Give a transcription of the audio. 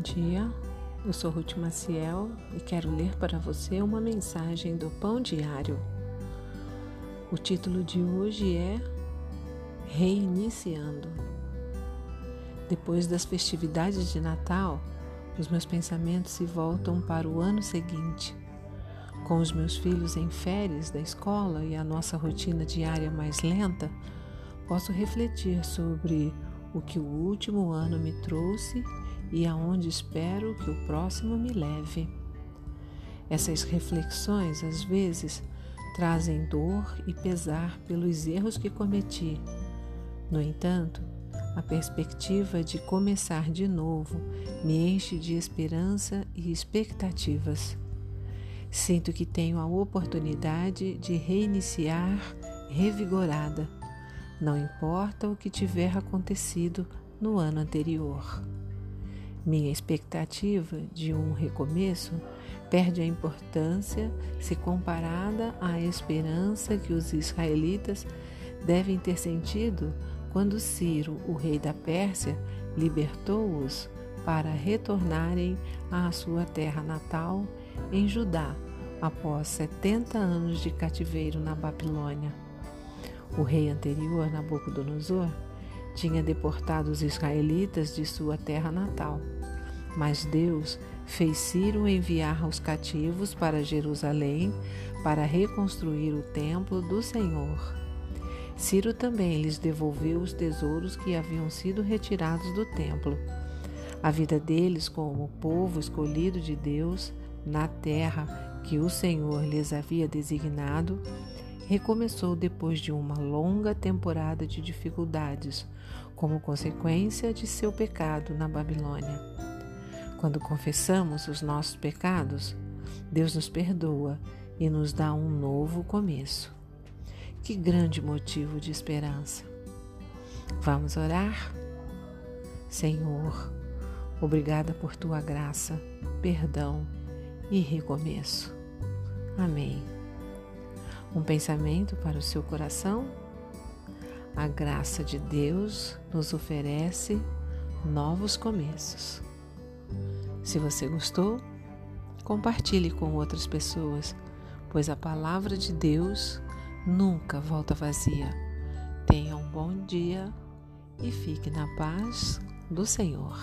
dia, eu sou Ruth Maciel e quero ler para você uma mensagem do Pão Diário. O título de hoje é Reiniciando. Depois das festividades de Natal, os meus pensamentos se voltam para o ano seguinte. Com os meus filhos em férias da escola e a nossa rotina diária mais lenta, posso refletir sobre o que o último ano me trouxe e aonde espero que o próximo me leve. Essas reflexões, às vezes, trazem dor e pesar pelos erros que cometi. No entanto, a perspectiva de começar de novo me enche de esperança e expectativas. Sinto que tenho a oportunidade de reiniciar revigorada, não importa o que tiver acontecido no ano anterior. Minha expectativa de um recomeço perde a importância se comparada à esperança que os israelitas devem ter sentido quando Ciro, o rei da Pérsia, libertou-os para retornarem à sua terra natal em Judá após 70 anos de cativeiro na Babilônia. O rei anterior, Nabucodonosor, tinha deportado os israelitas de sua terra natal. Mas Deus fez Ciro enviar os cativos para Jerusalém para reconstruir o templo do Senhor. Ciro também lhes devolveu os tesouros que haviam sido retirados do templo. A vida deles como povo escolhido de Deus na terra que o Senhor lhes havia designado recomeçou depois de uma longa temporada de dificuldades, como consequência de seu pecado na Babilônia. Quando confessamos os nossos pecados, Deus nos perdoa e nos dá um novo começo. Que grande motivo de esperança! Vamos orar? Senhor, obrigada por tua graça, perdão e recomeço. Amém. Um pensamento para o seu coração? A graça de Deus nos oferece novos começos. Se você gostou, compartilhe com outras pessoas, pois a palavra de Deus nunca volta vazia. Tenha um bom dia e fique na paz do Senhor.